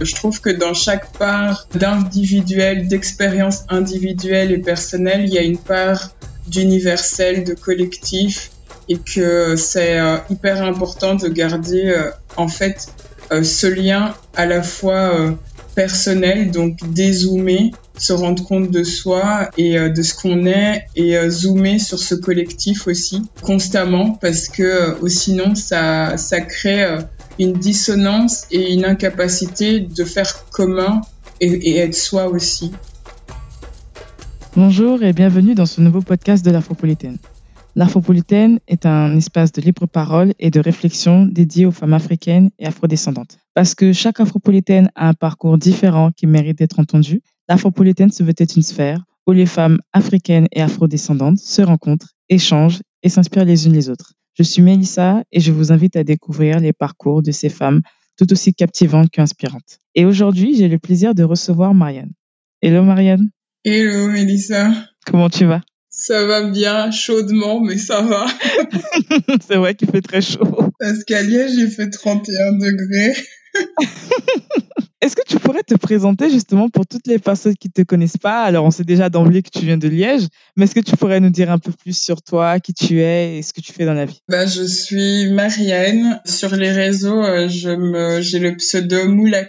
Je trouve que dans chaque part d'individuel, d'expérience individuelle et personnelle, il y a une part d'universel, de collectif et que c'est euh, hyper important de garder euh, en fait euh, ce lien à la fois personnel, donc dézoomer, se rendre compte de soi et de ce qu'on est et zoomer sur ce collectif aussi constamment parce que sinon ça ça crée une dissonance et une incapacité de faire commun et, être soi aussi. Bonjour et bienvenue dans ce nouveau podcast de l'Afropolitaine. L'Afropolitaine est un espace de libre parole et de réflexion dédié aux femmes africaines et afrodescendantes. Parce que chaque Afropolitaine a un parcours différent qui mérite d'être entendu, l'Afropolitaine se veut être une sphère où les femmes africaines et afrodescendantes se rencontrent, échangent et s'inspirent les unes les autres. Je suis Mélissa et je vous invite à découvrir les parcours de ces femmes tout aussi captivantes qu'inspirantes. Et aujourd'hui, j'ai le plaisir de recevoir Marianne. Hello Marianne. Hello Mélissa. Comment tu vas? Ça va bien, chaudement, mais ça va. C'est vrai qu'il fait très chaud. Parce qu'à Liège, il fait 31 degrés. Est-ce que tu pourrais te présenter justement pour toutes les personnes qui ne te connaissent pas? Alors, on sait déjà d'emblée que tu viens de Liège, mais est-ce que tu pourrais nous dire un peu plus sur toi, qui tu es et ce que tu fais dans la vie? Bah, Je suis Marianne. Sur les réseaux, euh, je me, j'ai le pseudo Moula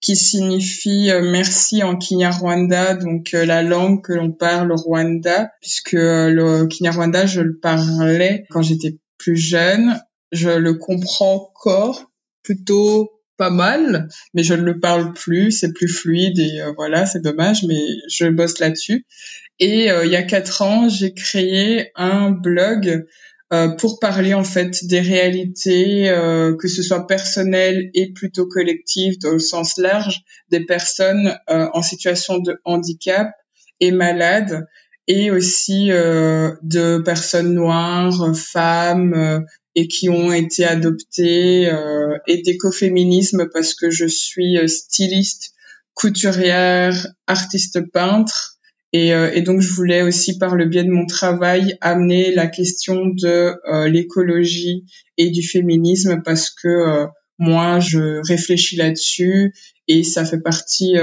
qui signifie euh, merci en Kinyarwanda, donc euh, la langue que l'on parle au Rwanda, puisque le Kinyarwanda, je le parlais quand j'étais plus jeune. Je le comprends encore plutôt pas mal, mais je ne le parle plus, c'est plus fluide et euh, voilà, c'est dommage, mais je bosse là-dessus. Et euh, il y a quatre ans, j'ai créé un blog euh, pour parler en fait des réalités, que ce soit personnelles et plutôt collectives dans le sens large, des personnes en situation de handicap et malades et aussi de personnes noires, femmes, et qui ont été adoptés euh, et d'écoféminisme parce que je suis euh, styliste, couturière, artiste peintre et, euh, et, donc je voulais aussi par le biais de mon travail amener la question de euh, l'écologie et du féminisme parce que moi je réfléchis là-dessus et ça fait partie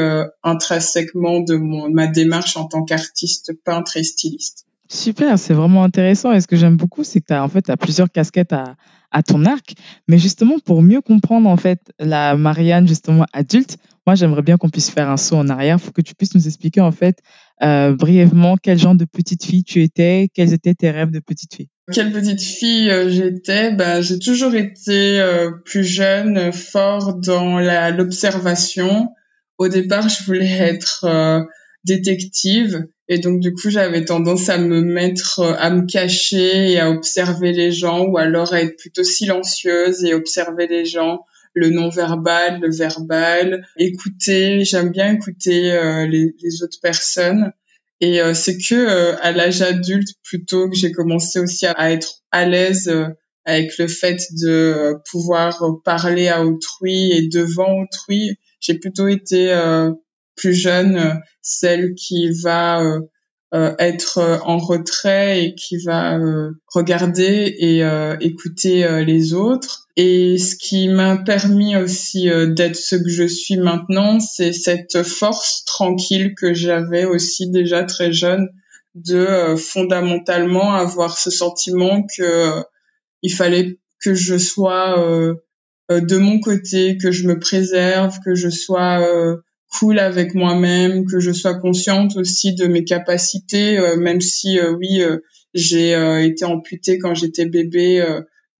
intrinsèquement de mon, ma démarche en tant qu'artiste peintre et styliste. Super, c'est vraiment intéressant. Et ce que j'aime beaucoup, c'est que tu as en fait as plusieurs casquettes à, à ton arc. Mais justement, pour mieux comprendre en fait la Marianne justement adulte, moi j'aimerais bien qu'on puisse faire un saut en arrière. Faut que tu puisses nous expliquer en fait euh, brièvement quel genre de petite fille tu étais, quels étaient tes rêves de petite fille. Quelle petite fille euh, j'étais? Bah, J'ai toujours été euh, plus jeune, fort dans l'observation. Au départ, je voulais être euh, détective. Et donc, du coup, j'avais tendance à me mettre, euh, à me cacher et à observer les gens ou alors à être plutôt silencieuse et observer les gens, le non-verbal, le verbal, écouter. J'aime bien écouter euh, les, autres personnes. Et euh, c'est que à l'âge adulte, plutôt que j'ai commencé aussi à, être à l'aise avec le fait de pouvoir parler à autrui et devant autrui. J'ai plutôt été plus jeune, celle qui va euh, euh, être euh, en retrait et qui va regarder et écouter les autres. Et ce qui m'a permis aussi d'être ce que je suis maintenant, c'est cette force tranquille que j'avais aussi déjà très jeune de fondamentalement avoir ce sentiment que il fallait que je sois de mon côté, que je me préserve, que je sois cool avec moi-même, que je sois consciente aussi de mes capacités, euh, même si euh, oui, euh, j'ai été amputée quand j'étais bébé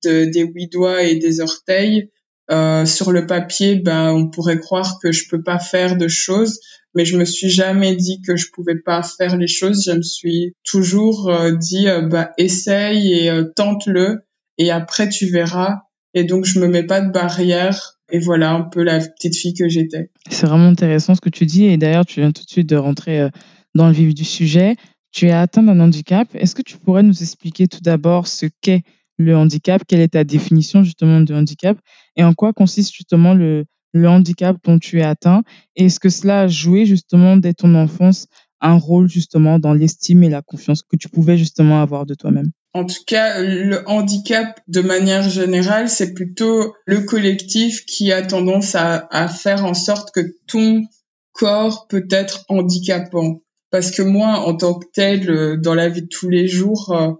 de, des huit doigts et des orteils. sur le papier, ben on pourrait croire que je peux pas faire de choses, mais je me suis jamais dit que je pouvais pas faire les choses. Je me suis toujours dit bah essaye et tente-le et après tu verras. Et donc je me mets pas de barrière et voilà un peu la petite fille que j'étais. C'est vraiment intéressant ce que tu dis. Et d'ailleurs, tu viens tout de suite de rentrer euh, dans le vif du sujet. Tu es atteint d'un handicap. Est-ce que tu pourrais nous expliquer tout d'abord ce qu'est le handicap? Quelle est ta définition justement de handicap? Et en quoi consiste justement le, le handicap dont tu es atteint? Et est-ce que cela a joué justement dès ton enfance un rôle justement dans l'estime et la confiance que tu pouvais justement avoir de toi-même? En tout cas, le handicap, de manière générale, c'est plutôt le collectif qui a tendance à, à, faire en sorte que ton corps peut être handicapant. Parce que moi, en tant que tel, euh, dans la vie de tous les jours, euh,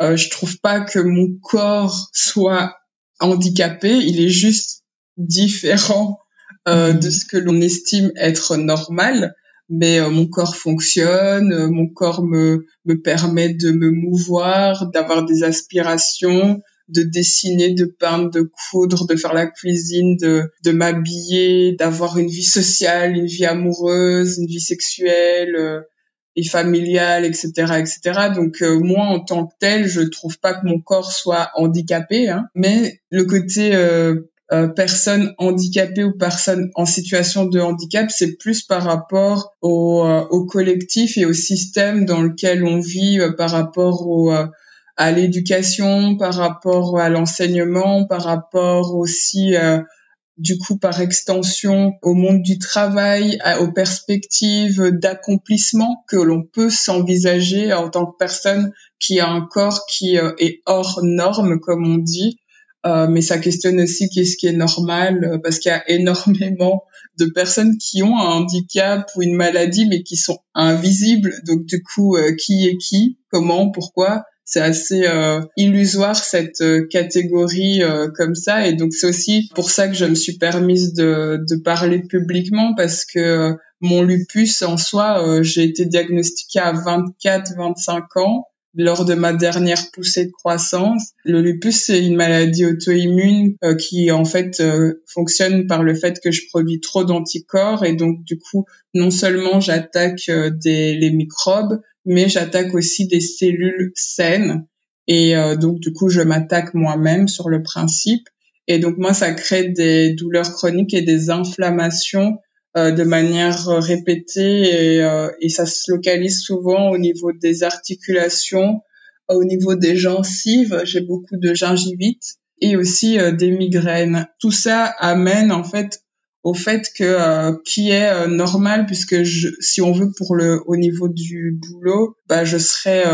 euh, je trouve pas que mon corps soit handicapé. Il est juste différent euh, de mmh. ce que l'on estime être normal mais euh, mon corps fonctionne, euh, mon corps me, me permet de me mouvoir, d'avoir des aspirations, de dessiner, de peindre, de coudre, de faire la cuisine, de, de m'habiller, d'avoir une vie sociale, une vie amoureuse, une vie sexuelle euh, et familiale, etc., etc. Donc moi, en tant que tel, je trouve pas que mon corps soit handicapé, hein, mais le côté euh, personnes handicapées ou personnes en situation de handicap, c'est plus par rapport au, euh, au, collectif et au système dans lequel on vit, euh, par rapport au, à l'éducation, par rapport à l'enseignement, par rapport aussi du coup par extension au monde du travail, aux perspectives d'accomplissement que l'on peut s'envisager en tant que personne qui a un corps qui est hors norme, comme on dit, euh, mais ça questionne aussi qu'est-ce qui est normal euh, parce qu'il y a énormément de personnes qui ont un handicap ou une maladie mais qui sont invisibles. Donc du coup, euh, qui est qui, comment, pourquoi? C'est assez illusoire cette catégorie comme ça. Et donc c'est aussi pour ça que je me suis permise de, de parler publiquement parce que mon lupus en soi j'ai été diagnostiquée à 24 25 ans lors de ma dernière poussée de croissance. Le lupus, c'est une maladie auto-immune euh, qui en fait euh, fonctionne par le fait que je produis trop d'anticorps et donc du coup, non seulement j'attaque euh, des les microbes, mais j'attaque aussi des cellules saines et donc du coup, je m'attaque moi-même sur le principe. Et donc moi, ça crée des douleurs chroniques et des inflammations euh, de manière répétée et, euh, et, ça se localise souvent au niveau des articulations, au niveau des gencives. J'ai beaucoup de gingivite et aussi euh, des migraines. Tout ça amène en fait au fait que qui est normal puisque je, si on veut pour le au niveau du boulot, bah je serais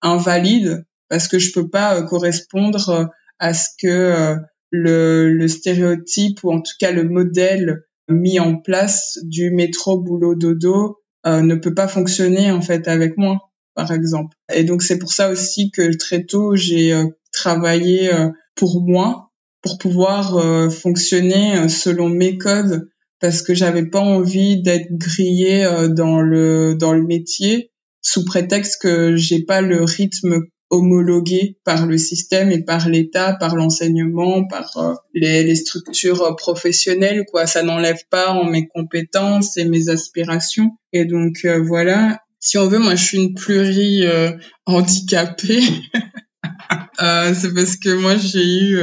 invalide parce que je peux pas correspondre à ce que le, le stéréotype ou en tout cas le modèle mis en place du métro boulot dodo euh, ne peut pas fonctionner en fait avec moi par exemple. Et donc c'est pour ça aussi que très tôt j'ai euh, travaillé euh, pour moi pour pouvoir fonctionner selon mes codes parce que j'avais pas envie d'être grillée dans le dans le métier sous prétexte que j'ai pas le rythme homologué par le système et par l'État, par l'enseignement, par euh, les, structures professionnelles. Quoi, ça n'enlève pas en mes compétences et mes aspirations. Et donc euh, voilà. Si on veut, moi, je suis une pluri euh, handicapée. c'est parce que moi, j'ai eu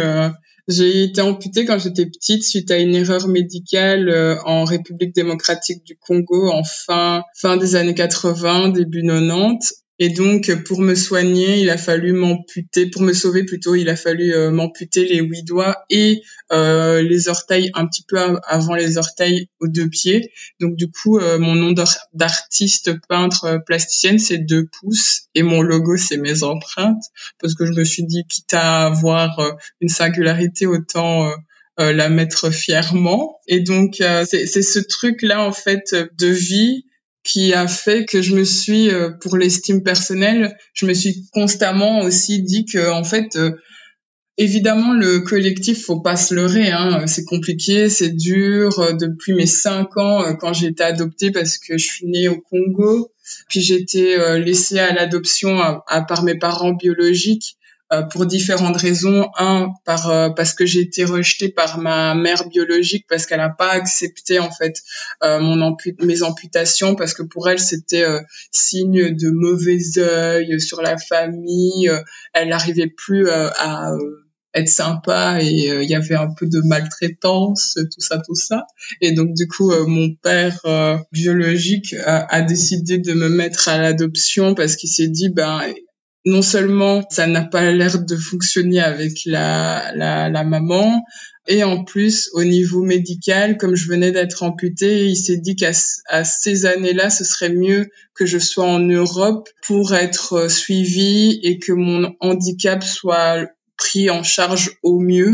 j'ai été amputée quand j'étais petite suite à une erreur médicale en République démocratique du Congo en fin fin des années 80, début 90 et donc, pour me soigner, il a fallu m'amputer, pour me sauver plutôt, il a fallu euh, m'amputer les huit doigts et euh, les orteils un petit peu avant les orteils aux deux pieds. Donc, du coup, euh, mon nom d'artiste peintre euh, plasticienne, c'est deux pouces et mon logo, c'est mes empreintes parce que je me suis dit, quitte à avoir une singularité, autant la mettre fièrement. Et donc, c'est ce truc-là, en fait, de vie qui a fait que je me suis, euh, pour l'estime personnelle, je me suis constamment aussi dit que en fait, euh, évidemment, le collectif, faut pas se leurrer. Hein, c'est compliqué, c'est dur. Euh, depuis mes cinq ans, quand j'ai été adoptée parce que je suis née au Congo, puis j'ai été laissée à l'adoption à, par mes parents biologiques. Euh, pour différentes raisons. Un, par euh, parce que j'ai été rejetée par ma mère biologique parce qu'elle n'a pas accepté en fait euh, mon mes amputations parce que pour elle c'était signe de mauvais œil sur la famille. elle n'arrivait plus à être sympa et il y avait un peu de maltraitance, tout ça, tout ça. Et donc du coup, mon père biologique a, a, décidé de me mettre à l'adoption parce qu'il s'est dit ben non seulement ça n'a pas l'air de fonctionner avec la, la, la maman, et en plus, au niveau médical, comme je venais d'être amputée, il s'est dit qu'à ces années-là, ce serait mieux que je sois en Europe pour être euh, suivie et que mon handicap soit pris en charge au mieux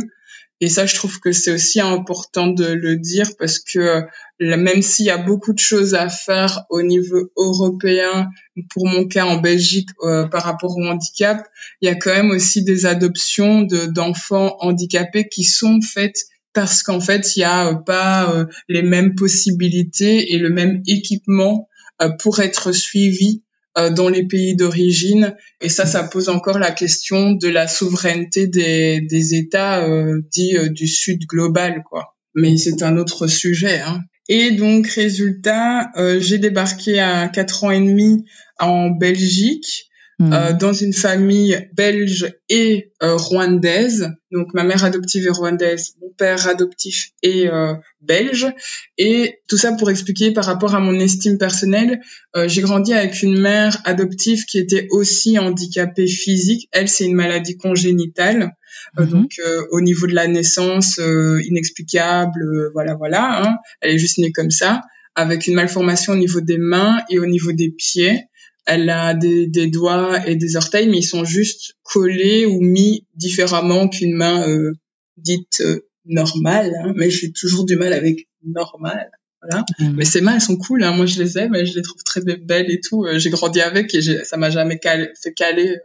et ça, je trouve que c'est aussi important de le dire parce que euh, même s'il y a beaucoup de choses à faire au niveau européen, pour mon cas en Belgique euh, par rapport au handicap, il y a quand même aussi des adoptions d'enfants handicapés qui sont faites parce qu'en fait, il n'y a pas euh, les mêmes possibilités et le même équipement pour être suivi dans les pays d'origine. Et ça, ça pose encore la question de la souveraineté des, des États euh, dits euh, du Sud global, quoi. Mais c'est un autre sujet. Hein. Et donc, résultat, euh, j'ai débarqué à quatre ans et demi en Belgique euh, hmm. dans une famille belge et euh, rwandaise. Donc ma mère adoptive est rwandaise, mon père adoptif est euh, belge. Et tout ça pour expliquer par rapport à mon estime personnelle, j'ai grandi avec une mère adoptive qui était aussi handicapée physique. Elle, c'est une maladie congénitale. Hmm. donc au niveau de la naissance inexplicable, voilà, voilà. Hein. Elle est juste née comme ça, avec une malformation au niveau des mains et au niveau des pieds elle a des, doigts et des orteils, mais ils sont juste collés ou mis différemment qu'une main euh, dite euh, normale. Hein. Mais j'ai toujours du mal avec normal. Voilà. Mmh. Mais ces mains, elles sont cool. Hein. Moi, je les aime et je les trouve très belles et tout. Euh, j'ai grandi avec et ça m'a jamais fait caler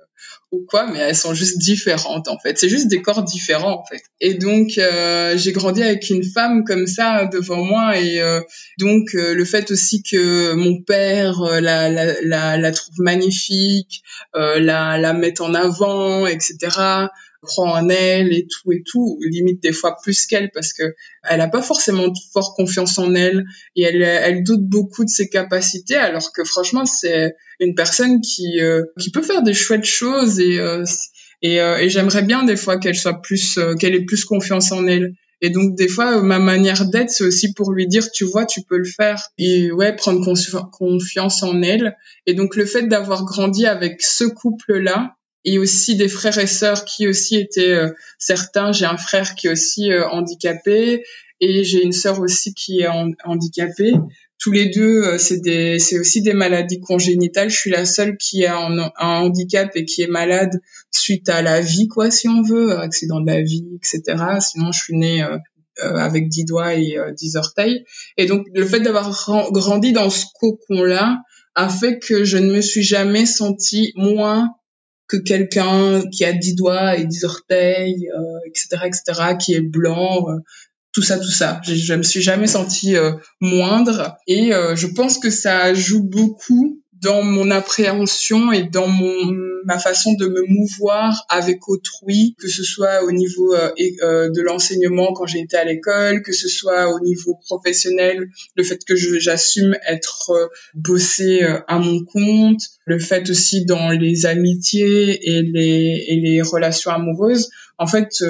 ou quoi, mais elles sont juste différentes en fait. C'est juste des corps différents en fait. Et donc euh, j'ai grandi avec une femme comme ça devant moi et euh, donc euh, le fait aussi que mon père la, la, la, la trouve magnifique, la, la mette en avant, etc croit en elle et tout et tout, limite des fois plus qu'elle parce que elle a pas forcément fort confiance en elle et elle, elle doute beaucoup de ses capacités alors que franchement c'est une personne qui euh, qui peut faire des chouettes choses et euh, et, euh, et j'aimerais bien des fois qu'elle soit plus qu'elle ait plus confiance en elle. Et donc des fois ma manière d'être c'est aussi pour lui dire tu vois tu peux le faire et ouais prendre confiance en elle. Et donc le fait d'avoir grandi avec ce couple là et aussi des frères et sœurs qui aussi étaient euh, certains. J'ai un frère qui est aussi euh, handicapé et j'ai une sœur aussi qui est handicapée. Tous les deux, euh, c'est aussi des maladies congénitales. Je suis la seule qui a un, handicap et qui est malade suite à la vie, quoi, si on veut, accident de la vie, etc. Sinon, je suis née avec dix doigts et dix orteils. Et donc, le fait d'avoir grandi dans ce cocon-là a fait que je ne me suis jamais sentie moins que quelqu'un qui a dix doigts et dix orteils, euh, etc., etc., qui est blanc, euh, tout ça, tout ça. Je, je me suis jamais sentie euh, moindre et euh, je pense que ça joue beaucoup dans mon appréhension et dans mon ma façon de me mouvoir avec autrui, que ce soit au niveau euh, euh de l'enseignement quand j'ai été à l'école, que ce soit au niveau professionnel, le fait que j'assume être euh, bossé euh, à mon compte, le fait aussi dans les amitiés et les et les relations amoureuses. En fait,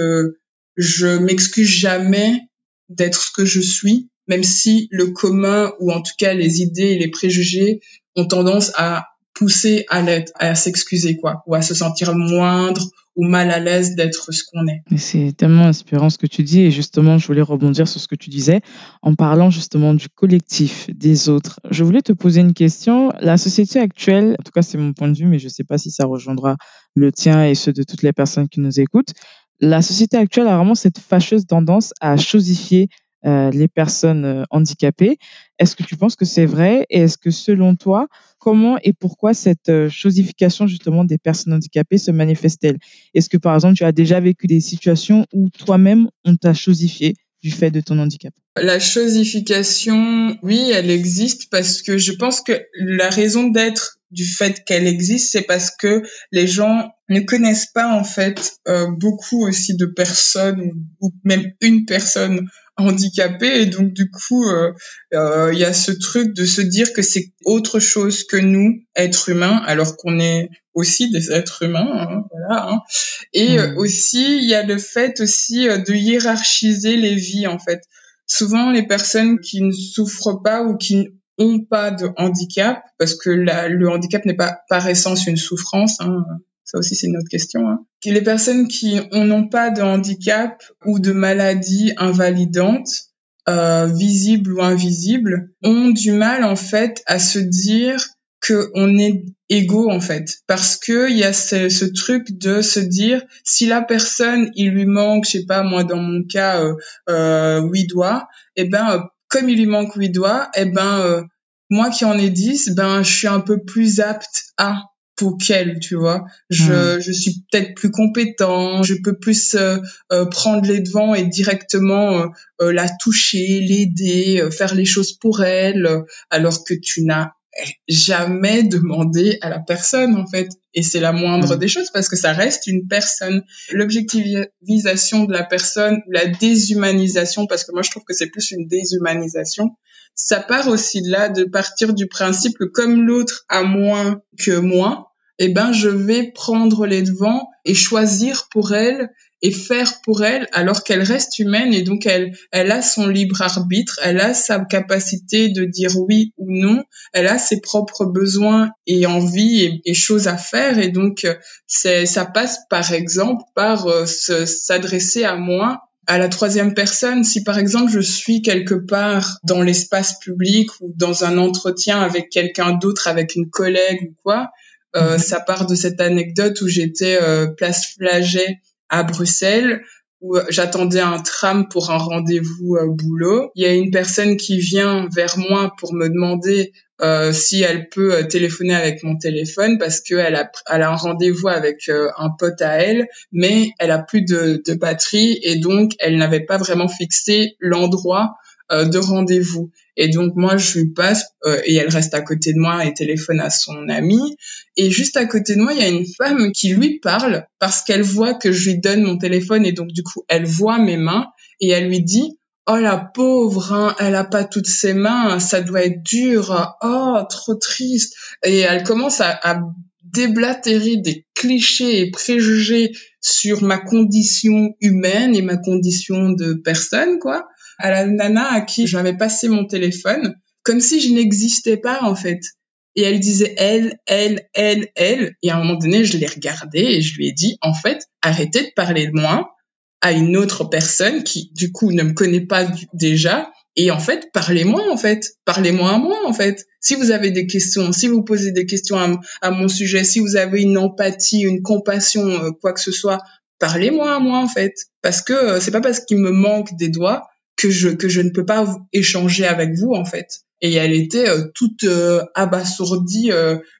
je m'excuse jamais d'être ce que je suis, même si le commun ou en tout cas les idées et les préjugés ont tendance à pousser à à s'excuser, quoi, ou à se sentir moindre ou mal à l'aise d'être ce qu'on est. C'est tellement inspirant ce que tu dis et justement, je voulais rebondir sur ce que tu disais en parlant justement du collectif, des autres. Je voulais te poser une question. La société actuelle, en tout cas c'est mon point de vue, mais je ne sais pas si ça rejoindra le tien et ceux de toutes les personnes qui nous écoutent. La société actuelle a vraiment cette fâcheuse tendance à chosifier euh, les personnes euh, handicapées. Est-ce que tu penses que c'est vrai et est-ce que selon toi, comment et pourquoi cette euh, chosification justement des personnes handicapées se manifeste-t-elle? Est-ce que par exemple tu as déjà vécu des situations où toi-même on t'a chosifié du fait de ton handicap? La chosification, oui, elle existe parce que je pense que la raison d'être du fait qu'elle existe, c'est parce que les gens ne connaissent pas en fait beaucoup aussi de personnes ou même une personne handicapé et donc du coup euh, euh, il y a ce truc de se dire que c'est autre chose que nous êtres humains alors qu'on est aussi des êtres humains hein, voilà hein. et euh, mmh. aussi il y a le fait aussi de hiérarchiser les vies en fait souvent les personnes qui ne souffrent pas ou qui n'ont pas de handicap parce que la, le handicap n'est pas par essence une souffrance hein, Ça aussi, c'est une autre question. Hein. Les personnes qui n'ont pas de handicap ou de maladie invalidante, euh, visible ou invisible, ont du mal en fait à se dire que on est égaux en fait parce que il y a ce, truc de se dire si la personne il lui manque je sais pas moi dans mon cas euh, euh, huit doigts et eh ben euh, comme il lui manque huit doigts et eh ben euh, moi qui en ai dix ben je suis un peu plus apte à pour qu'elle, tu vois. Je, hmm. je suis peut-être plus compétent, je peux plus euh, euh, prendre les devants et directement euh, la toucher, l'aider, faire les choses pour elle, alors que tu n'as jamais demandé à la personne en fait et c'est la moindre hmm. des choses parce que ça reste une personne l'objectivisation de la personne la déshumanisation parce que moi je trouve que c'est plus une déshumanisation ça part aussi de là de partir du principe que comme l'autre a moins que moi, eh ben je vais prendre les devants et choisir pour elle et faire pour elle alors qu'elle reste humaine et donc elle elle a son libre arbitre, elle a sa capacité de dire oui ou non, elle a ses propres besoins et envies et, et choses à faire et donc c'est ça passe par exemple par euh, s'adresser à moi à la troisième personne, si par exemple je suis quelque part dans l'espace public ou dans un entretien avec quelqu'un d'autre, avec une collègue ou quoi, euh, mhm. ça part de cette anecdote où j'étais euh, place Flaget à Bruxelles où j'attendais un tram pour un rendez-vous euh, boulot. Il y a une personne qui vient vers moi pour me demander euh, si elle peut euh, téléphoner avec mon téléphone parce qu'elle a, elle a un rendez-vous avec euh, un pote à elle, mais elle a plus de batterie et donc elle n'avait pas vraiment fixé l'endroit de rendez-vous. Et donc moi je lui passe et elle reste à côté de moi et téléphone à son ami. Et juste à côté de moi il y a une femme qui lui parle parce qu'elle voit que je lui donne mon téléphone et donc du coup elle voit mes mains et elle lui dit Oh la pauvre, hein, elle a pas toutes ses mains, ça doit être dur. Oh, trop triste. Et elle commence à, à déblatérer des clichés et préjugés sur ma condition humaine et ma condition de personne, quoi. À la nana à qui j'avais passé mon téléphone, comme si je n'existais pas, en fait. Et elle disait elle, elle, elle, elle. Et à un moment donné, je l'ai regardée et je lui ai dit, en fait, arrêtez de parler de moi à une autre personne qui, du coup, ne me connaît pas déjà. Et en fait, parlez-moi, en fait. Parlez-moi à moi, en fait. Si vous avez des questions, si vous posez des questions à, mon sujet, si vous avez une empathie, une compassion, euh, quoi que ce soit, parlez-moi à moi, en fait. Parce que euh, c'est pas parce qu'il me manque des doigts que je, que je ne peux pas échanger avec vous, en fait. Et elle était euh, toute abasourdie,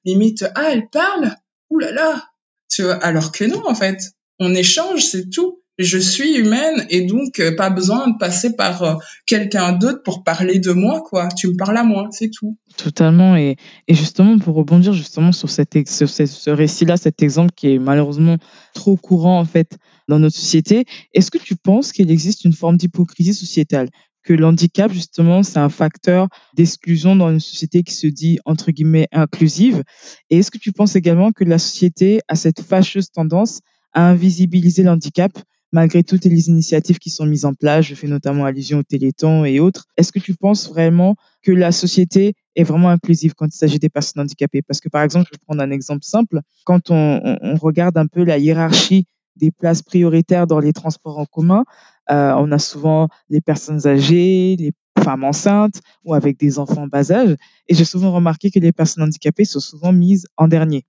limite, ah, elle parle? Ouh là là! Tu vois, alors que non, en fait. On échange, c'est tout je suis humaine et donc euh, pas besoin de passer par euh, quelqu'un d'autre pour parler de moi quoi. Tu me parles à moi c'est tout. Totalement et, et justement pour rebondir justement sur, cette, sur ce, récit là cet exemple qui est malheureusement trop courant en fait dans notre société est-ce que tu penses qu'il existe une forme d'hypocrisie sociétale? Que l'handicap, justement, c'est un facteur d'exclusion dans une société qui se dit, entre guillemets, inclusive? Et est-ce que tu penses également que la société a cette fâcheuse tendance à invisibiliser l'handicap? Malgré toutes les initiatives qui sont mises en place, je fais notamment allusion au Téléthon et autres, est-ce que tu penses vraiment que la société est vraiment inclusive quand il s'agit des personnes handicapées? Parce que par exemple, je vais prendre un exemple simple, quand on, regarde un peu la hiérarchie des places prioritaires dans les transports en commun, euh, on a souvent les personnes âgées, les femmes enceintes ou avec des enfants en bas âge. Et j'ai souvent remarqué que les personnes handicapées sont souvent mises en dernier.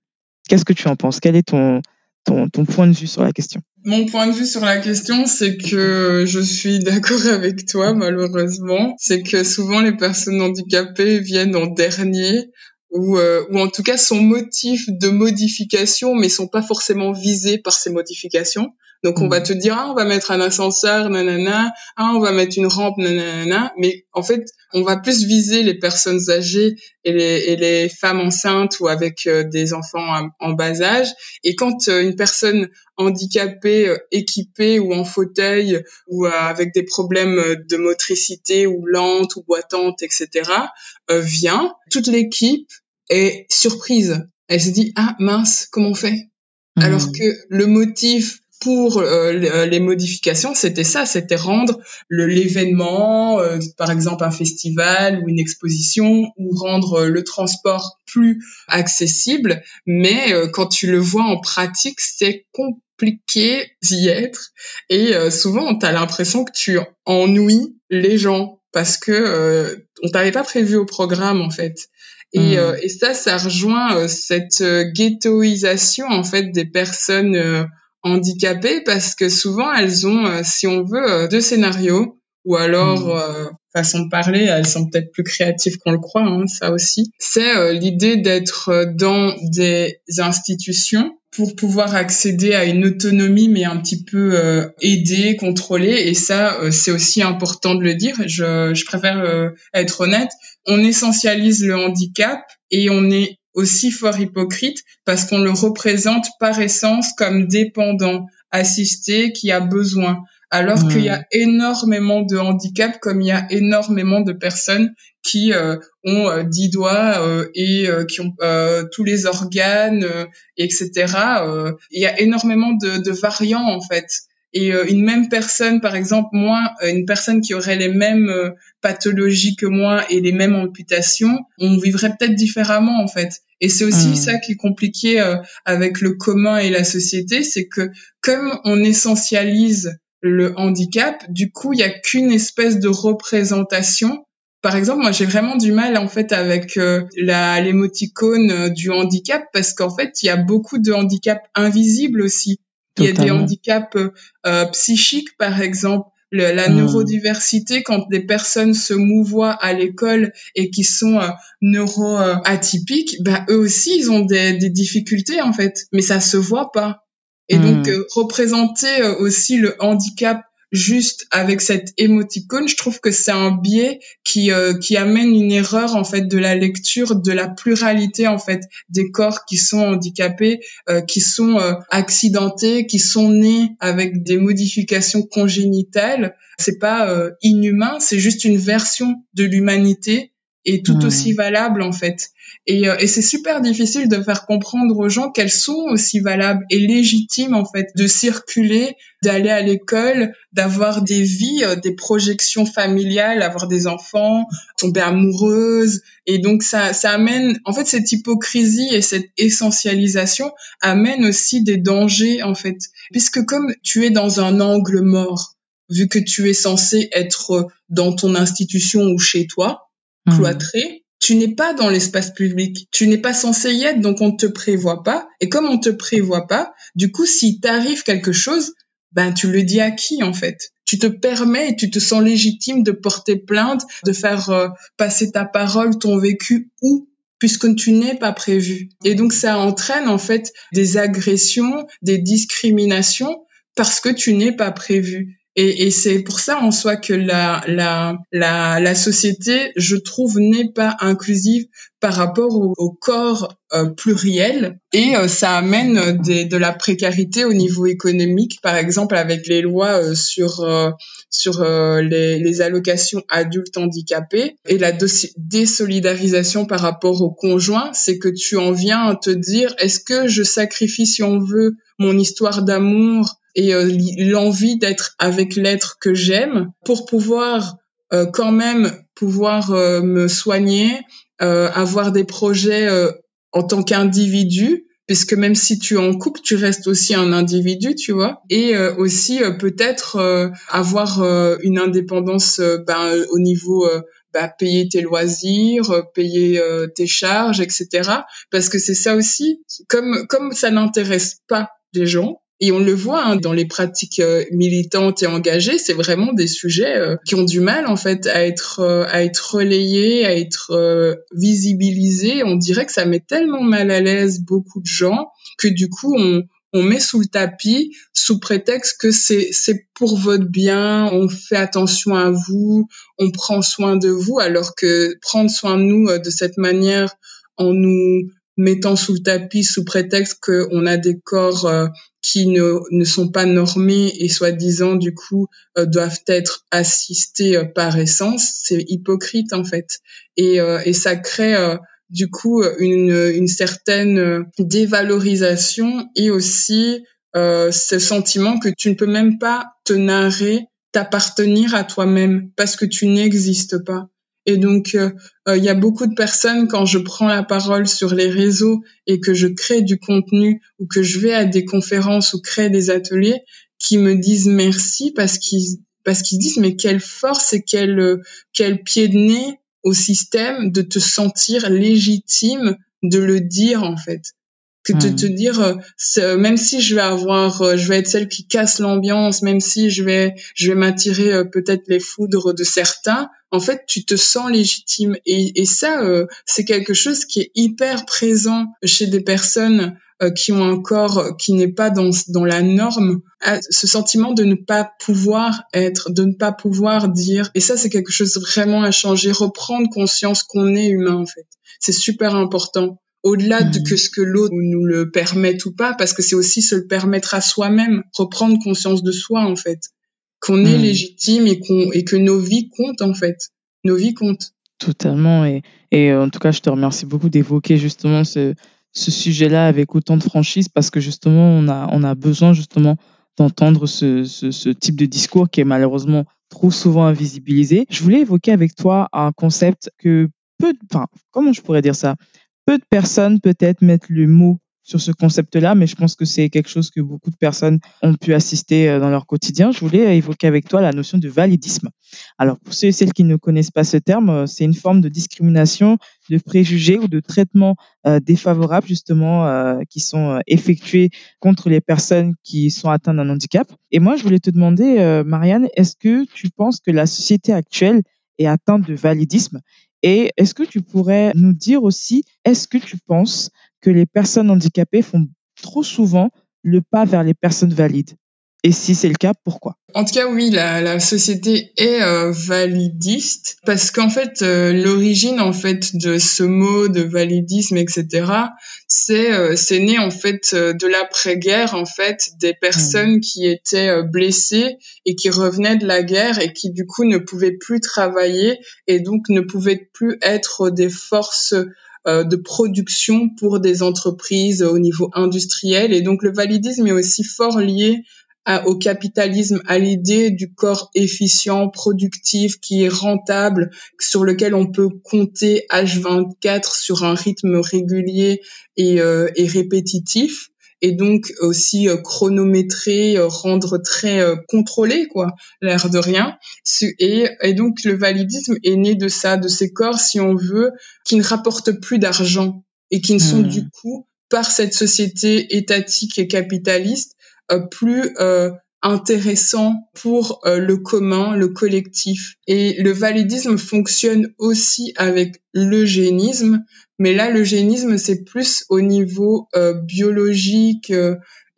Qu'est-ce que tu en penses? Quel est ton, ton, ton point de vue sur la question? Mon point de vue sur la question, c'est que je suis d'accord avec toi, malheureusement. C'est que souvent les personnes handicapées viennent en dernier ou, euh, ou en tout cas sont motifs de modification, mais sont pas forcément visés par ces modifications. Donc on va mm. te dire ah, on va mettre un ascenseur nanana, ah on va mettre une rampe nanana, mais en fait on va plus viser les personnes âgées et les, et les femmes enceintes ou avec euh, des enfants en, bas âge. Et quand euh, une personne handicapée, euh, équipée ou en fauteuil ou avec des problèmes de motricité ou lente ou boitante, etc. vient, toute l'équipe est surprise. Elle se dit ah mince comment on fait? Alors mm. que le motif pour euh, les modifications, c'était ça, c'était rendre l'événement, euh, par exemple un festival ou une exposition, ou rendre le transport plus accessible. Mais quand tu le vois en pratique, c'est compliqué d'y être. Et souvent, tu as l'impression que tu ennuies les gens parce que on t'avait pas prévu au programme en fait. Et, hmm. et ça, ça rejoint cette ghettoisation en fait des personnes handicapées parce que souvent elles ont, euh, si on veut, euh, deux scénarios ou alors mmh. euh, façon de parler, elles sont peut-être plus créatives qu'on le croit, hein, ça aussi. C'est l'idée d'être dans des institutions pour pouvoir accéder à une autonomie, mais un petit peu euh, aidée, contrôlée. Et ça, c'est aussi important de le dire. Je, je préfère être honnête. On essentialise le handicap et on est aussi fort hypocrite parce qu'on le représente par essence comme dépendant, assisté, qui a besoin. Alors qu'il y a énormément de handicaps, comme il y a énormément de personnes qui euh, ont euh, dix doigts euh, et qui ont tous les organes, etc. il y a énormément de, de variants en fait. Et une même personne, par exemple, moi, une personne qui aurait les mêmes pathologies que moi et les mêmes amputations, on vivrait peut-être différemment en fait. Et c'est aussi hmm. ça qui est compliqué euh, avec le commun et la société, c'est que comme on essentialise le handicap, du coup, il n'y a qu'une espèce de représentation. Par exemple, moi, j'ai vraiment du mal en fait avec euh, la l'émoticône euh, du handicap parce qu'en fait, il y a beaucoup de handicaps invisibles aussi. Il y a des handicaps psychiques, par exemple la hmm. neurodiversité quand des personnes se mouvoient à l'école et qui sont euh, neuroatypiques, bah eux aussi ils ont des, des, difficultés en fait, mais ça se voit pas. Et donc hmm. euh, représenter euh, aussi le handicap juste avec cette émoticône, je trouve que c'est un biais qui euh, qui amène une erreur en fait de la lecture de la pluralité en fait des corps qui sont handicapés, euh, qui sont euh, accidentés, qui sont nés avec des modifications congénitales. C'est pas inhumain, c'est juste une version de l'humanité et tout aussi valable en fait. Et, et c'est super difficile de faire comprendre aux gens qu'elles sont aussi valables et légitimes en fait de circuler, d'aller à l'école, d'avoir des vies, euh, des projections familiales, avoir des enfants, tomber amoureuse. Et donc ça, ça amène, en fait, cette hypocrisie et cette essentialisation amène aussi des dangers, en fait. Puisque comme tu es dans un angle mort, vu que tu es censé être dans ton institution ou chez toi. Cloîtré, tu n'es pas dans l'espace public, tu n'es pas censé y être, donc on ne te prévoit pas. Et comme on ne te prévoit pas, du coup, s'il t'arrive quelque chose, ben tu le dis à qui en fait? Tu te permets et tu te sens légitime de porter plainte, de faire euh, passer ta parole, ton vécu où puisque tu n'es pas prévu. Et donc ça entraîne en fait des agressions, des discriminations parce que tu n'es pas prévu. Et, et c'est pour ça en soi que la, la, la, la société, je trouve, n'est pas inclusive par rapport au, corps euh, pluriel. Et euh, ça amène des, de la précarité au niveau économique, par exemple avec les lois euh, sur sur les, les, allocations adultes handicapés. Et la désolidarisation par rapport au conjoint, c'est que tu en viens à te dire est-ce que je sacrifie si on veut mon histoire d'amour et euh, l'envie d'être avec l'être que j'aime pour pouvoir euh, quand même pouvoir euh, me soigner, avoir des projets en tant qu'individu puisque même si tu es en couple, tu restes aussi un individu, tu vois, et aussi peut-être avoir une indépendance ben, au niveau bah, payer tes loisirs, payer tes charges, etc. Parce que c'est ça aussi, comme comme ça n'intéresse pas les gens, et on le voit hein, dans les pratiques euh, militantes et engagées, c'est vraiment des sujets euh, qui ont du mal en fait à être euh, à être relayés, à être visibilisés. On dirait que ça met tellement mal à l'aise beaucoup de gens que du coup on on met sous le tapis sous prétexte que c'est c'est pour votre bien, on fait attention à vous, on prend soin de vous alors que prendre soin de nous de cette manière en nous mettant sous le tapis sous prétexte qu'on a des corps euh, qui ne, ne sont pas normés et soi-disant du coup euh, doivent être assistés euh, par essence, c'est hypocrite en fait. Et, et ça crée du coup une, une certaine dévalorisation et aussi ce sentiment que tu ne peux même pas te narrer, t'appartenir à toi-même parce que tu n'existes pas. Et donc, euh, euh, il y a beaucoup de personnes, quand je prends la parole sur les réseaux et que je crée du contenu ou que je vais à des conférences ou crée des ateliers, qui me disent merci parce qu'ils parce qu'ils disent mais quelle force et quel quel pied de nez au système de te sentir légitime de le dire en fait que de te hmm. dire euh, même si je vais avoir euh, je vais être celle qui casse l'ambiance même si je vais je vais m'attirer euh, peut-être les foudres de certains en fait tu te sens légitime. Et, et ça c'est quelque chose qui est hyper présent chez des personnes qui ont un corps qui n'est pas dans dans la norme ce sentiment de ne pas pouvoir être de ne pas pouvoir dire. Et ça c'est quelque chose vraiment à changer reprendre conscience qu'on est humain en fait. C'est super important. Au-delà de que ce que l'autre nous le permette ou pas, parce que c'est aussi se le permettre à soi-même, reprendre conscience de soi en fait, qu'on est légitime et qu'on et que nos vies comptent en fait, nos vies comptent. Totalement et, et euh, en tout cas je te remercie beaucoup d'évoquer justement ce, ce sujet-là avec autant de franchise parce que justement on a on a besoin justement d'entendre ce, ce, ce type de discours qui est malheureusement trop souvent invisibilisé. Je voulais évoquer avec toi un concept que peu, enfin, comment je pourrais dire ça? Peu de personnes peut-être mettent le mot sur ce concept-là, mais je pense que c'est quelque chose que beaucoup de personnes ont pu assister euh, dans leur quotidien. Je voulais évoquer avec toi la notion de validisme. Alors, pour ceux et celles qui ne connaissent pas ce terme, euh, c'est une forme de discrimination, de préjugés ou de traitement euh, défavorable, justement, qui sont effectués contre les personnes qui sont atteintes d'un handicap. Et moi, je voulais te demander, Marianne, est-ce que tu penses que la société actuelle est atteinte de validisme? Et est-ce que tu pourrais nous dire aussi, est-ce que tu penses que les personnes handicapées font trop souvent le pas vers les personnes valides et si c'est le cas, pourquoi? En tout cas, oui, la, la société est euh, validiste parce qu'en fait, euh, l'origine en fait de ce mot de validisme, etc., c'est euh, c'est né en fait de l'après-guerre en fait des personnes mmh. qui étaient blessées et qui revenaient de la guerre et qui du coup ne pouvaient plus travailler et donc ne pouvaient plus être des forces de production pour des entreprises au niveau industriel. Et donc le validisme est aussi fort lié au capitalisme, à l'idée du corps efficient, productif, qui est rentable, sur lequel on peut compter H24 sur un rythme régulier et, euh, et répétitif et donc aussi euh, chronométrer, euh, rendre très contrôlé, quoi, l'air de rien. Et, et, donc le validisme est né de ça, de ces corps, si on veut, qui ne rapportent plus d'argent et qui ne sont hmm. du coup par cette société étatique et capitaliste euh, plus euh, intéressant pour euh, le commun, le collectif. Et le validisme fonctionne aussi avec l'eugénisme, mais là, l'eugénisme, c'est plus au niveau biologique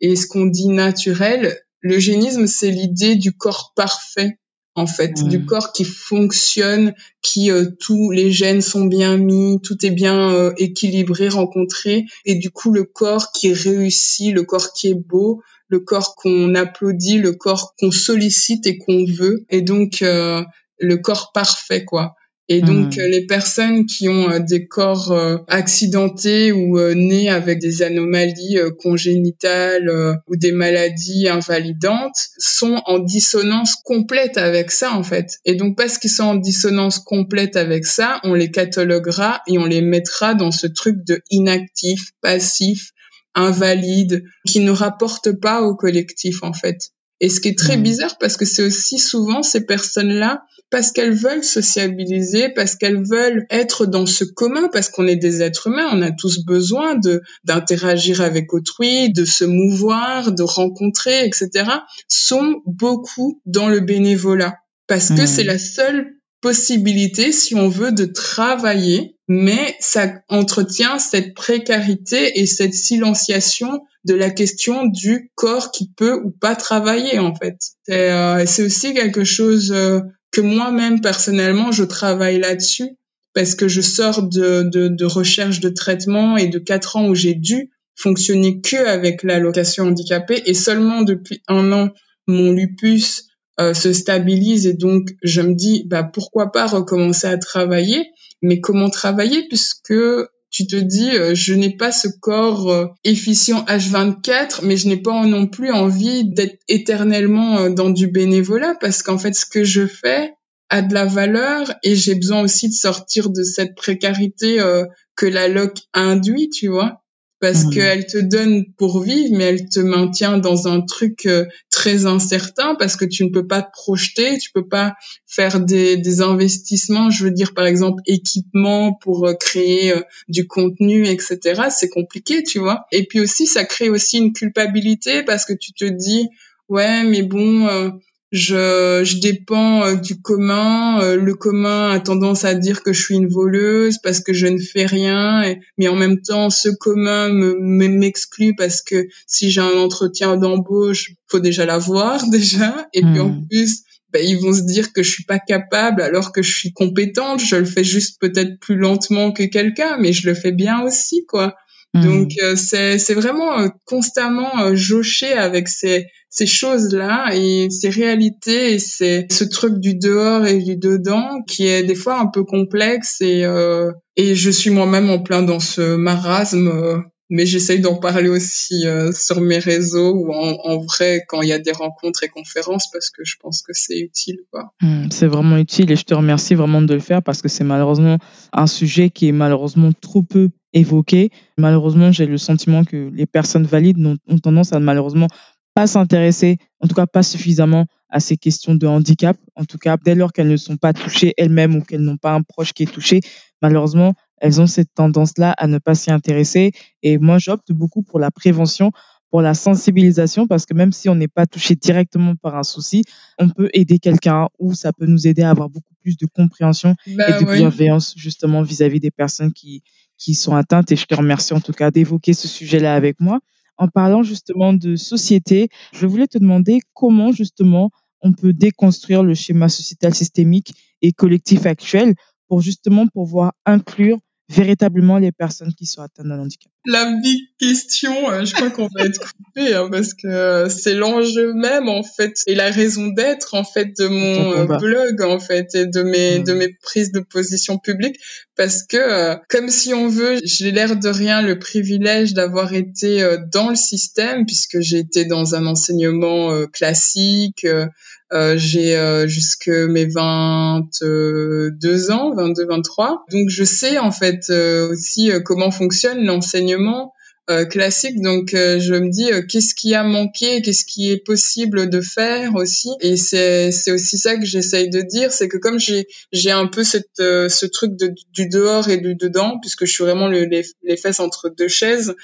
et ce qu'on dit naturel. L'eugénisme, c'est l'idée du corps parfait en fait, du corps qui fonctionne, qui tous les gènes sont bien mis, tout est bien équilibré, rencontré, et du coup le corps qui réussit, le corps qui est beau, le corps qu'on applaudit, le corps qu'on sollicite et qu'on veut, et donc euh, le corps parfait, quoi. Et donc mmh. les personnes qui ont euh, des corps euh, accidentés ou nés avec des anomalies congénitales ou des maladies invalidantes sont en dissonance complète avec ça en fait. Et donc parce qu'ils sont en dissonance complète avec ça, on les cataloguera et on les mettra dans ce truc de inactif, passif, invalide, qui ne rapportent pas au collectif en fait. Et ce qui est très mmh. bizarre parce que c'est aussi souvent ces personnes-là, parce qu'elles veulent sociabiliser, parce qu'elles veulent être dans ce commun, parce qu'on est des êtres humains, on a tous besoin de d'interagir avec autrui, de se mouvoir, de rencontrer, etc. sont beaucoup dans le bénévolat parce que mmh. c'est la seule possibilité, si on veut, de travailler, mais ça entretient cette précarité et cette silenciation de la question du corps qui peut ou pas travailler, en fait. C'est euh, aussi quelque chose euh, que moi-même, personnellement, je travaille là-dessus, parce que je sors de, de, de recherche de traitement et de quatre ans où j'ai dû fonctionner que avec l'allocation handicapée et seulement depuis un an, mon lupus euh, se stabilise et donc je me dis bah pourquoi pas recommencer à travailler mais comment travailler puisque tu te dis, euh, je n'ai pas ce corps euh, efficient H24, mais je n'ai pas non plus envie d'être éternellement euh, dans du bénévolat parce qu'en fait, ce que je fais a de la valeur et j'ai besoin aussi de sortir de cette précarité que la loc induit, tu vois parce mmh. qu'elle te donne pour vivre, mais elle te maintient dans un truc euh, très incertain parce que tu ne peux pas te projeter, tu peux pas faire des, des investissements, je veux dire par exemple équipement pour euh, créer euh, du contenu, etc. C'est compliqué, tu vois. Et puis aussi, ça crée aussi une culpabilité parce que tu te dis, ouais, mais bon je, je dépends euh, du commun. Euh, le commun a tendance à dire que je suis une voleuse parce que je ne fais rien, mais en même temps, ce commun m'exclut parce que si j'ai un entretien d'embauche, faut déjà l'avoir déjà. Et puis en hmm. plus, ben, ils vont se dire que je suis pas capable alors que je suis compétente. Je le fais juste peut-être plus lentement que quelqu'un, mais je le fais bien aussi, quoi. Hmm. Donc euh, c'est vraiment constamment jaucher avec ces ces choses-là et ces réalités et c'est ce truc du dehors et du dedans qui est des fois un peu complexe et euh, et je suis moi-même en plein dans ce marasme euh, mais j'essaye d'en parler aussi euh, sur mes réseaux ou en, vrai quand il y a des rencontres et conférences parce que je pense que c'est utile. Hmm, c'est vraiment utile et je te remercie vraiment de le faire parce que c'est malheureusement un sujet qui est malheureusement trop peu évoqué. Malheureusement, j'ai le sentiment que les personnes valides ont tendance à malheureusement pas s'intéresser, en tout cas pas suffisamment à ces questions de handicap. En tout cas, dès lors qu'elles ne sont pas touchées elles-mêmes ou qu'elles n'ont pas un proche qui est touché, malheureusement, elles ont cette tendance-là à ne pas s'y intéresser. Et moi, j'opte beaucoup pour la prévention, pour la sensibilisation, parce que même si on n'est pas touché directement par un souci, on peut aider quelqu'un ou ça peut nous aider à avoir beaucoup plus de compréhension bah et de bienveillance justement vis-à-vis -vis des personnes qui, qui sont atteintes. Et je te remercie en tout cas d'évoquer ce sujet-là avec moi en parlant justement de société, je voulais te demander comment justement on peut déconstruire le schéma sociétal systémique et collectif actuel pour justement pouvoir inclure véritablement les personnes qui sont atteintes d'un handicap La big question, euh, je crois qu'on va être coupé hein, parce que euh, c'est l'enjeu même en fait et la raison d'être en fait de mon euh, blog en fait et de mes de hmm. mes prises de position publiques parce que comme si on veut, j'ai l'air de rien le privilège d'avoir été dans le système puisque j'ai été dans un enseignement classique euh, j'ai euh, jusque mes 22 ans, 22, 23. Donc je sais en fait euh, aussi comment fonctionne l'enseignement classique. Donc je me dis qu'est-ce qui a manqué, qu'est-ce qui est possible de faire aussi. Et c'est c'est aussi ça que j'essaye de dire, c'est que comme j'ai j'ai un peu cette ce truc de, du dehors et du dedans, puisque je suis vraiment les, les fesses entre deux chaises,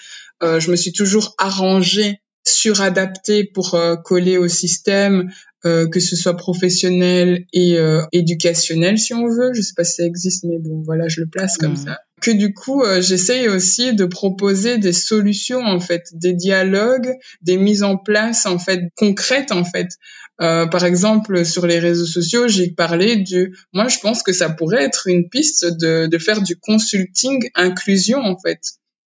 je me suis toujours arrangée suradapté pour coller au système, euh, que ce soit professionnel et euh, éducationnel si on veut. Je sais pas si ça existe, mais bon, voilà, je le place comme ça. Que du coup, euh, j'essaye aussi de proposer des solutions en fait, des dialogues, des mises en place en fait concrètes en fait. Euh, par exemple, sur les réseaux sociaux, j'ai parlé du. Moi, je pense que ça pourrait être une piste de, de faire du consulting inclusion en fait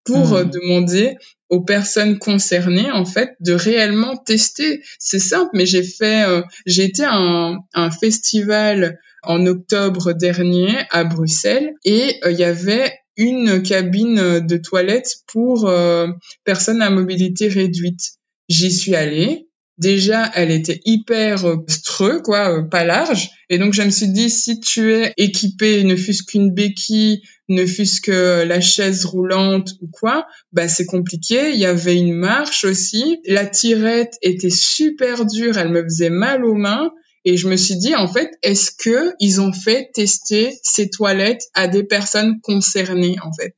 pour mmh. demander aux personnes concernées en fait de réellement tester. C'est simple, mais j'ai fait, euh, j'ai été à un, un, festival en octobre dernier à Bruxelles et euh, il y avait une cabine de toilette pour euh, personnes à mobilité réduite. J'y suis allée, déjà elle était hyper euh, streux quoi euh, pas large et donc je me suis dit si tu es équipé ne fût-ce qu'une béquille ne fût-ce que la chaise roulante ou quoi bah c'est compliqué il y avait une marche aussi la tirette était super dure elle me faisait mal aux mains et je me suis dit en fait est-ce que ils ont fait tester ces toilettes à des personnes concernées en fait?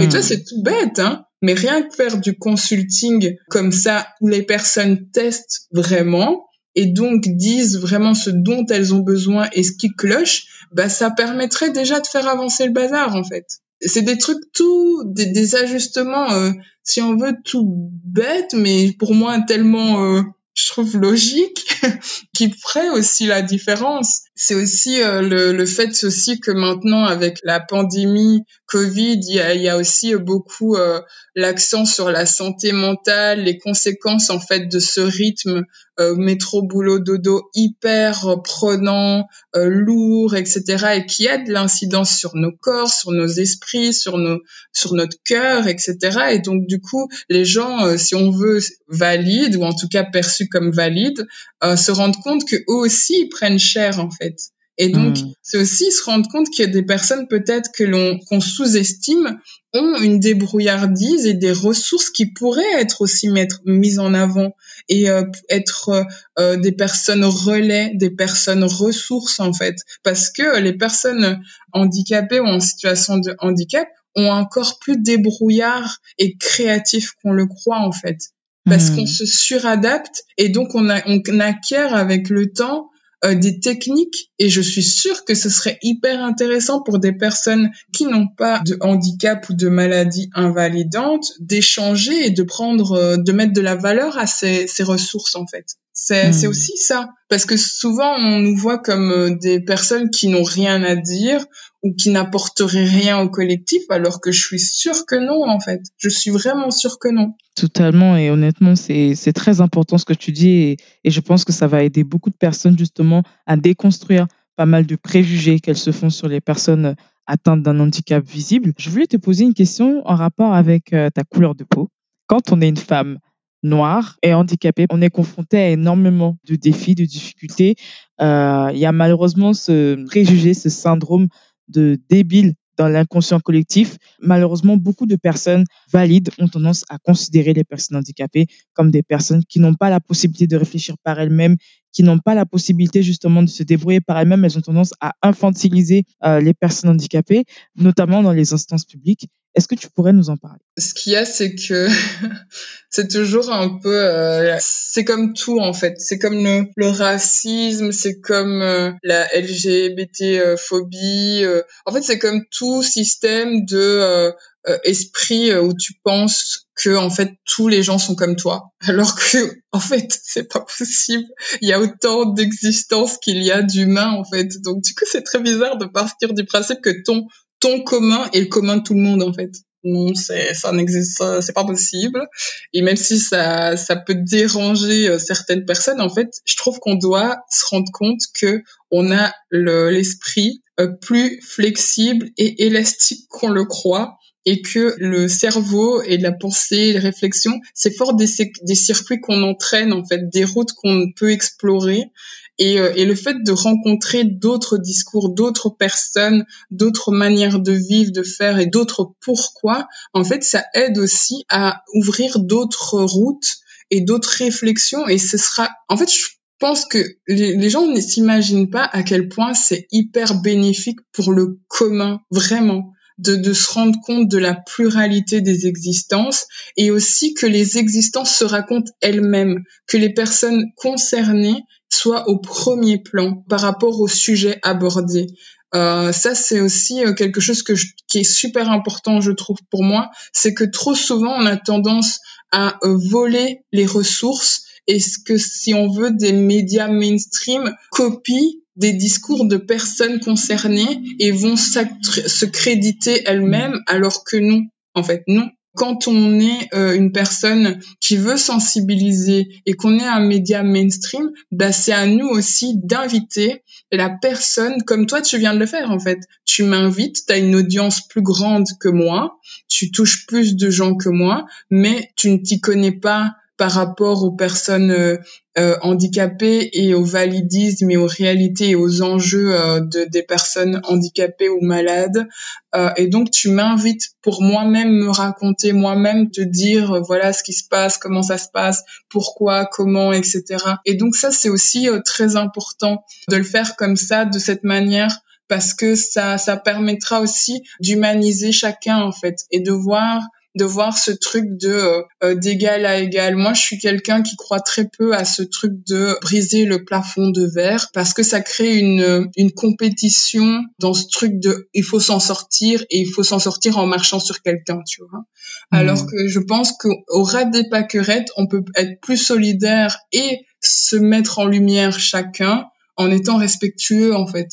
Et toi, hmm. c'est tout bête, hein. Mais rien que faire du consulting comme ça, où les personnes testent vraiment et donc disent vraiment ce dont elles ont besoin et ce qui cloche, bah ça permettrait déjà de faire avancer le bazar en fait. C'est des trucs tout, des, ajustements, euh, si on veut, tout bêtes, mais pour moi tellement, euh, je trouve logique, qui ferait aussi la différence. c'est aussi euh, le, le, fait aussi que maintenant avec la pandémie Covid, il y a, il y a aussi beaucoup euh, l'accent sur la santé mentale, les conséquences en fait de ce rythme euh, métro boulot dodo hyper prenant, lourd, etc. et qui a de l'incidence sur nos corps, sur nos esprits, sur nos sur notre cœur, etc. Et donc du coup, les gens, si on veut valides ou en tout cas perçus comme valides, se rendent compte que eux aussi ils prennent cher en fait. Et donc, hmm. c'est aussi se rendre compte qu'il y a des personnes peut-être que l'on qu'on sous-estime ont une débrouillardise et des ressources qui pourraient être aussi mettre, mises en avant et euh, être euh, euh, des personnes relais, des personnes ressources en fait, parce que les personnes handicapées ou en situation de handicap ont encore plus débrouillard et créatif qu'on le croit en fait, parce hmm. qu'on se suradapte et donc on, a, on acquiert avec le temps euh, des techniques et je suis sûre que ce serait hyper intéressant pour des personnes qui n'ont pas de handicap ou de maladie invalidante d'échanger et de prendre, euh, de mettre de la valeur à ces, ces ressources en fait. C'est hmm. aussi ça. Parce que souvent, on nous voit comme euh, des personnes qui n'ont rien à dire ou qui n'apporteraient rien au collectif, alors que je suis sûre que non, en fait. Je suis vraiment sûre que non. Totalement. Et honnêtement, c'est très important ce que tu dis. Et, je pense que ça va aider beaucoup de personnes justement à déconstruire pas mal de préjugés qu'elles se font sur les personnes atteintes d'un handicap visible. Je voulais te poser une question en rapport avec euh, ta couleur de peau. Quand on est une femme, noir et handicapé. On est confronté à énormément de défis, de difficultés. Euh, il y a malheureusement ce préjugé, ce syndrome de débile dans l'inconscient collectif. Malheureusement, beaucoup de personnes valides ont tendance à considérer les personnes handicapées comme des personnes qui n'ont pas la possibilité de réfléchir par elles-mêmes, qui n'ont pas la possibilité justement de se débrouiller par elles-mêmes. Elles ont tendance à infantiliser euh, les personnes handicapées, notamment dans les instances publiques. Est-ce que tu pourrais nous en parler? Ce qu'il y a, c'est que c'est toujours un peu, euh, c'est comme tout en fait. C'est comme le, racisme, c'est comme euh, la LGBT phobie. Euh. en fait, c'est comme tout système de esprit où tu penses que en fait tous les gens sont comme toi, alors que en fait c'est pas possible. Il y a autant d'existences qu'il y a d'humains en fait. Donc du coup, c'est très bizarre de partir du principe que ton ton commun est le commun de tout le monde en fait. Non, c'est ça n'existe, c'est pas possible. Et même si ça ça peut déranger euh, certaines personnes, en fait, je trouve qu'on doit se rendre compte que on a l'esprit euh, plus flexible et élastique qu'on le croit et que le cerveau et la pensée, les réflexions, c'est fort des circuits qu'on entraîne en fait, des routes qu'on peut explorer et, euh, et le fait de rencontrer d'autres discours, d'autres personnes, d'autres manières de vivre, de faire et d'autres pourquoi, en fait, ça aide aussi à ouvrir d'autres routes et d'autres réflexions. Et ce sera, en fait, je pense que les, les gens ne s'imaginent pas à quel point c'est hyper bénéfique pour le commun, vraiment. De, de, se rendre compte de la pluralité des existences et aussi que les existences se racontent elles-mêmes, que les personnes concernées soit au premier plan par rapport au sujet abordé. Euh, ça, c'est aussi euh, quelque chose que qui est super important, je trouve, pour moi. C'est que trop souvent, on a tendance à euh, voler les ressources et ce que, si on veut, des médias mainstream copient des discours de personnes concernées et vont se créditer elles-mêmes alors que non. En fait, non quand on est euh, une personne qui veut sensibiliser et qu'on est un média mainstream, bah c'est à nous aussi d'inviter la personne comme toi tu viens de le faire en fait. Tu m'invites, tu as une audience plus grande que moi, tu touches plus de gens que moi, mais tu ne t'y connais pas par rapport aux personnes euh, euh, handicapées et au validisme et aux réalités et aux enjeux euh, de, des personnes handicapées ou malades. et donc tu m'invites pour moi-même me raconter, moi-même te dire voilà ce qui se passe, comment ça se passe, pourquoi, comment, etc. Et donc ça c'est aussi très important de le faire comme ça, de cette manière parce que ça, ça permettra aussi d'humaniser chacun en fait et de voir de voir ce truc de euh, euh, d'égal à égal. Moi, je suis quelqu'un qui croit très peu à ce truc de briser le plafond de verre parce que ça crée une une compétition dans ce truc de il faut s'en sortir et il faut s'en sortir en marchant sur quelqu'un, tu vois. Mmh. Alors que je pense qu'au ras des paquerettes, on peut être plus solidaire et se mettre en lumière chacun en étant respectueux en fait.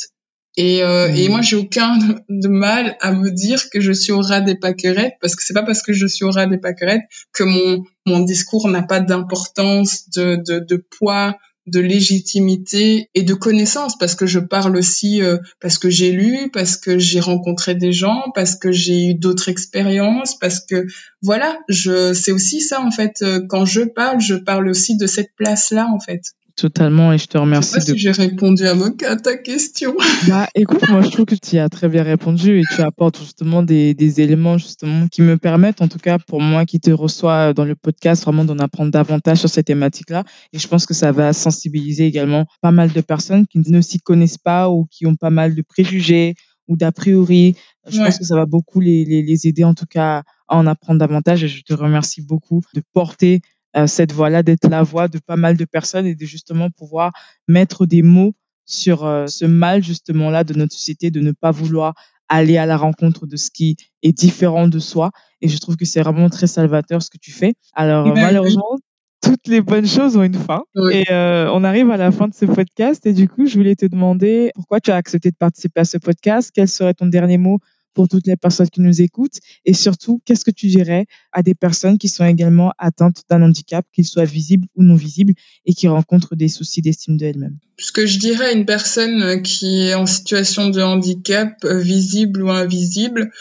Et, euh, et moi, j'ai aucun de mal à me dire que je suis au ras des pâquerettes, parce que c'est pas parce que je suis au ras des pâquerettes que mon, mon discours n'a pas d'importance, de, de, de poids, de légitimité et de connaissance, parce que je parle aussi, euh, parce que j'ai lu, parce que j'ai rencontré des gens, parce que j'ai eu d'autres expériences, parce que voilà, je, c'est aussi ça en fait. Euh, quand je parle, je parle aussi de cette place-là en fait. Totalement, et je te remercie. Je sais pas si j'ai répondu à, ta question. Bah, écoute, moi, je trouve que tu as très bien répondu et tu apportes justement des, des, éléments justement qui me permettent, en tout cas pour moi qui te reçois dans le podcast, vraiment d'en apprendre davantage sur ces thématiques-là. Et je pense que ça va sensibiliser également pas mal de personnes qui ne s'y connaissent pas ou qui ont pas mal de préjugés ou d'a priori. Je pense que ça va beaucoup les, les, les aider en tout cas à en apprendre davantage et je te remercie beaucoup de porter cette voix-là, d'être la voix de pas mal de personnes et de justement pouvoir mettre des mots sur euh, ce mal justement là de notre société, de ne pas vouloir aller à la rencontre de ce qui est différent de soi. Et je trouve que c'est vraiment très salvateur ce que tu fais. Alors eh ben, malheureusement, toutes les bonnes choses ont une fin. Et euh, on arrive à la fin de ce podcast. Et du coup, je voulais te demander pourquoi tu as accepté de participer à ce podcast. Quel serait ton dernier mot pour toutes les personnes qui nous écoutent. Et surtout, qu'est-ce que tu dirais à des personnes qui sont également atteintes d'un handicap, qu'ils soient visibles ou non visibles, et qui rencontrent des soucis d'estime d'elles-mêmes? Ce que je dirais à une personne qui est en situation de handicap, euh, visible ou invisible,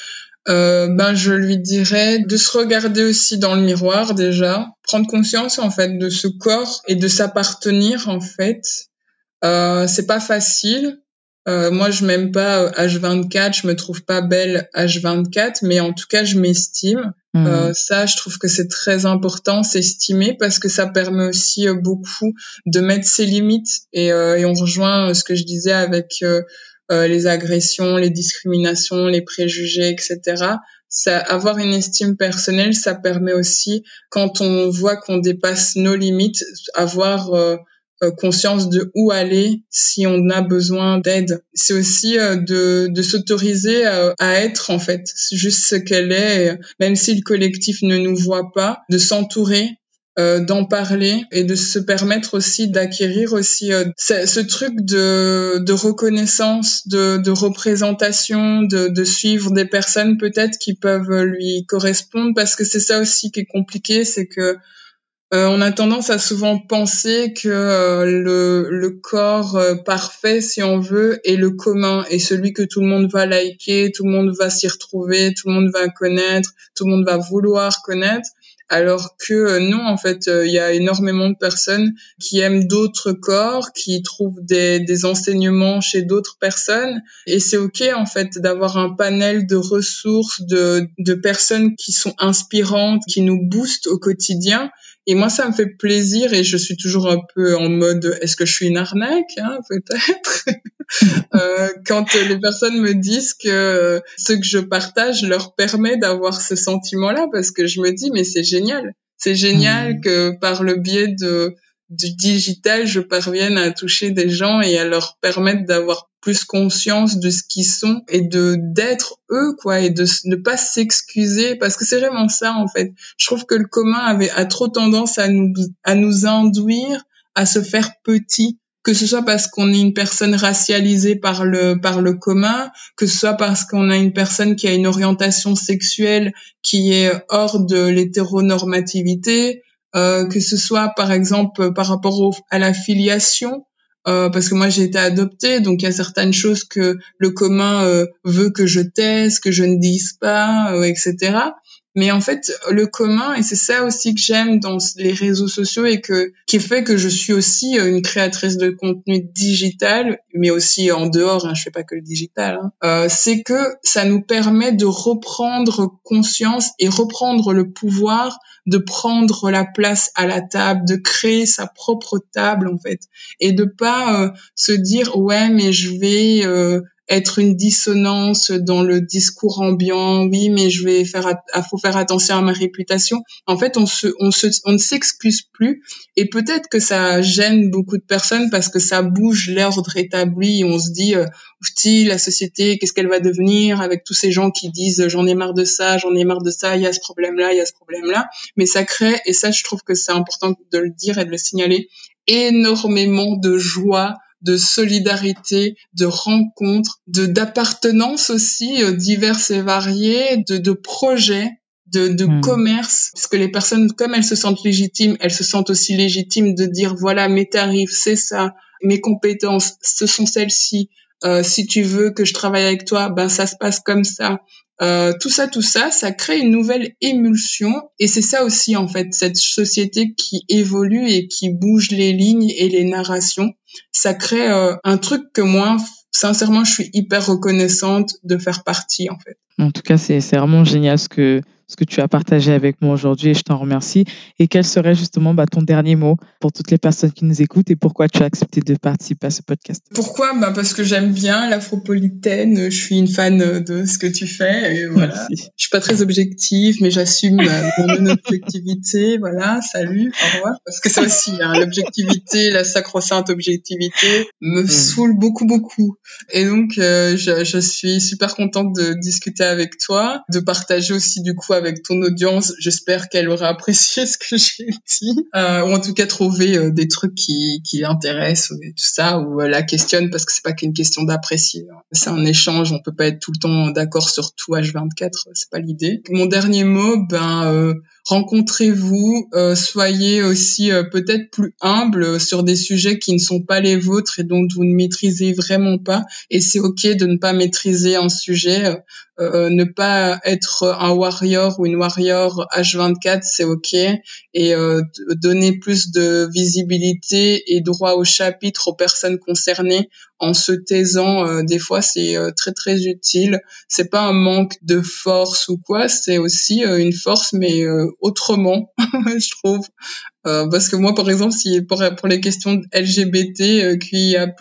euh, ben je lui dirais de se regarder aussi dans le miroir déjà, prendre conscience en fait de ce corps et de s'appartenir en fait. Euh, c'est pas facile, euh, moi, je m'aime pas H24, euh, je me trouve pas belle H24, mais en tout cas, je m'estime. Mmh. Euh, ça, je trouve que c'est très important, s'estimer, parce que ça permet aussi euh, beaucoup de mettre ses limites. Et, et on rejoint ce que je disais avec les agressions, les discriminations, les préjugés, etc. Ça, avoir une estime personnelle, ça permet aussi, quand on voit qu'on dépasse nos limites, avoir euh, conscience de où aller si on a besoin d'aide. C'est aussi euh, de, de s'autoriser à, être en fait juste ce qu'elle est, même si le collectif ne nous voit pas, de s'entourer euh, d'en parler et de se permettre aussi d'acquérir aussi ce, truc de, de reconnaissance, de, de représentation, de, de suivre des personnes peut-être qui peuvent lui correspondre parce que c'est ça aussi qui est compliqué, c'est que euh, on a tendance à souvent penser que euh, le, le, corps euh, parfait, si on veut, est le commun et celui que tout le monde va liker, tout le monde va s'y retrouver, tout le monde va connaître, tout le monde va vouloir connaître. Alors que non, en fait, il y a énormément de personnes qui aiment d'autres corps, qui trouvent des, des enseignements chez d'autres personnes. Et c'est OK, en fait, d'avoir un panel de ressources, de, de personnes qui sont inspirantes, qui nous boostent au quotidien et moi, ça me fait plaisir et je suis toujours un peu en mode est-ce que je suis une arnaque, hein, peut-être? euh, quand les personnes me disent que ce que je partage leur permet d'avoir ce sentiment-là, parce que je me dis mais c'est génial, c'est génial mmh. que par le biais de du digital, je parvienne à toucher des gens et à leur permettre d'avoir plus conscience de ce qu'ils sont et de d'être eux quoi et de ne pas s'excuser parce que c'est vraiment ça en fait. Je trouve que le commun avait a trop tendance à nous à nous induire à se faire petit que ce soit parce qu'on est une personne racialisée par le par le commun, que ce soit parce qu'on a une personne qui a une orientation sexuelle qui est hors de l'hétéronormativité, que ce soit par exemple par rapport à la filiation, euh, parce que moi j'ai été adoptée, donc il y a certaines choses que le commun euh, veut que je taise, que je ne dise pas, euh, etc. Mais en fait, le commun, et c'est ça aussi que j'aime dans les réseaux sociaux et que qui fait que je suis aussi euh, une créatrice de contenu digital, mais aussi en dehors, hein, je fais pas que le digital, hein, euh, c'est que ça nous permet de reprendre conscience et reprendre le pouvoir de prendre la place à la table, de créer sa propre table en fait, et de pas euh, se dire ouais mais je vais euh, être une dissonance dans le discours ambiant. Oui, mais je vais faire, faut faire attention à ma réputation. En fait, on se, on se, on ne s'excuse plus. Et peut-être que ça gêne beaucoup de personnes parce que ça bouge l'ordre établi. On se dit, euh, la société, qu'est-ce qu'elle va devenir avec tous ces gens qui disent, j'en ai marre de ça, j'en ai marre de ça, il y a ce problème-là, il y a ce problème-là. Mais ça crée, et ça, je trouve que c'est important de le dire et de le signaler, énormément de joie de solidarité, de rencontres, de d'appartenance aussi euh, diverses et variées, de, de projets de, de hmm. commerce, parce que les personnes, comme elles se sentent légitimes, elles se sentent aussi légitimes de dire, voilà, mes tarifs, c'est ça, mes compétences, ce sont celles-ci, euh, si tu veux que je travaille avec toi, ben ça se passe comme ça. Euh, tout ça, tout ça, ça crée une nouvelle émulsion et c'est ça aussi en fait, cette société qui évolue et qui bouge les lignes et les narrations. Ça crée euh, un truc que moi, sincèrement, je suis hyper reconnaissante de faire partie en fait. En tout cas, c'est vraiment génial ce que ce que tu as partagé avec moi aujourd'hui et je t'en remercie. Et quel serait justement bah, ton dernier mot pour toutes les personnes qui nous écoutent et pourquoi tu as accepté de participer à ce podcast? Pourquoi? Bah Parce que j'aime bien l'afropolitaine, je suis une fan de ce que tu fais. Et voilà. Je suis pas très objective, mais j'assume mon objectivité. Voilà, salut, au revoir. Parce que ça aussi, hein, l'objectivité, la sacro-sainte objectivité me hmm. saoule beaucoup, beaucoup. Et donc, euh, je, je suis super contente de discuter avec toi, de partager aussi du coup avec ton audience. J'espère qu'elle aura apprécié ce que j'ai dit, euh, ou en tout cas trouvé euh, des trucs qui, qui l'intéressent et tout ça, ou euh, la questionne parce que c'est pas qu'une question d'apprécier. Hein. C'est un échange, on peut pas être tout le temps d'accord sur tout H24, c'est pas l'idée. Mon dernier mot, ben euh, rencontrez-vous, euh, soyez aussi peut-être plus humble sur des sujets qui ne sont pas les vôtres et dont vous ne maîtrisez vraiment pas. Et c'est ok de ne pas maîtriser un sujet. Euh, ne pas être un warrior ou une warrior H24, c'est ok. Et euh, donner plus de visibilité et droit au chapitre aux personnes concernées en se taisant, euh, des fois, c'est très très utile. C'est pas un manque de force ou quoi, c'est aussi une force, mais autrement, je trouve. parce que moi, par exemple, si pour, pour les questions LGBT, QIA+,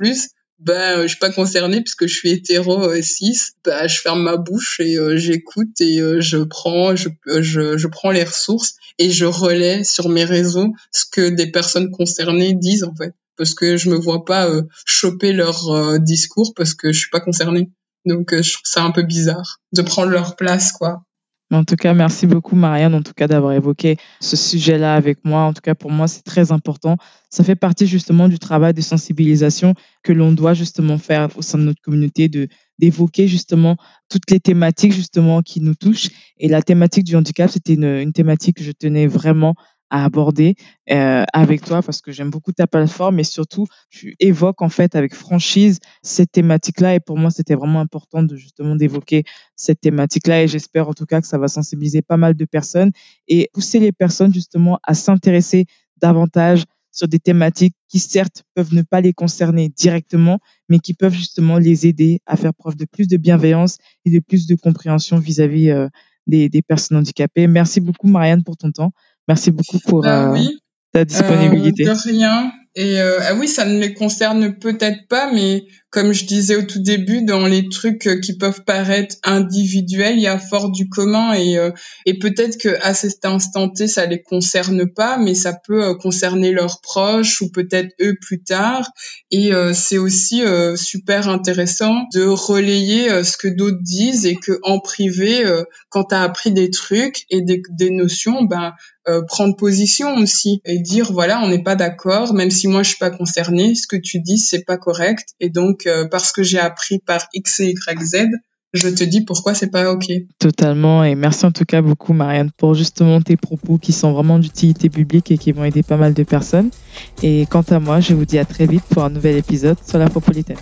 ben je suis pas concernée puisque je suis hétéro euh, cis ben je ferme ma bouche et euh, j'écoute et euh, je prends je, je, je prends les ressources et je relais sur mes réseaux ce que des personnes concernées disent en fait parce que je me vois pas choper leur discours parce que je suis pas concernée donc je trouve ça un peu bizarre de prendre leur place quoi en tout cas, merci beaucoup, Marianne, en tout cas, d'avoir évoqué ce sujet-là avec moi. En tout cas, pour moi, c'est très important. Ça fait partie justement du travail de sensibilisation que l'on doit justement faire au sein de notre communauté, de d'évoquer justement toutes les thématiques justement qui nous touchent. Et la thématique du handicap, c'était une, une thématique que je tenais vraiment à aborder euh, avec toi parce que j'aime beaucoup ta plateforme et surtout tu évoques en fait avec franchise cette thématique-là et pour moi c'était vraiment important de justement d'évoquer cette thématique-là et j'espère en tout cas que ça va sensibiliser pas mal de personnes et pousser les personnes justement à s'intéresser davantage sur des thématiques qui certes peuvent ne pas les concerner directement mais qui peuvent justement les aider à faire preuve de plus de bienveillance et de plus de compréhension vis-à-vis euh, des, des personnes handicapées. Merci beaucoup Marianne pour ton temps. Merci beaucoup pour bah euh, ta disponibilité. Euh, de rien. Et euh, ah oui, ça ne les concerne peut-être pas, mais comme je disais au tout début, dans les trucs euh, qui peuvent paraître individuels, il y a fort du commun et, euh, et peut-être que à cet instant T, ça les concerne pas, mais ça peut euh, concerner leurs proches ou peut-être eux plus tard. Et c'est aussi super intéressant de relayer ce que d'autres disent et que en privé, quand tu as appris des trucs et des, des notions, ben prendre position aussi et dire voilà, on n'est pas d'accord, même si moi je suis pas concernée, ce que tu dis c'est pas correct et donc euh, parce que j'ai appris par X et Y, Z, je te dis pourquoi c'est pas OK. Totalement. Et merci en tout cas beaucoup, Marianne, pour justement tes propos qui sont vraiment d'utilité publique et qui vont aider pas mal de personnes. Et quant à moi, je vous dis à très vite pour un nouvel épisode sur l'Afropolitaine.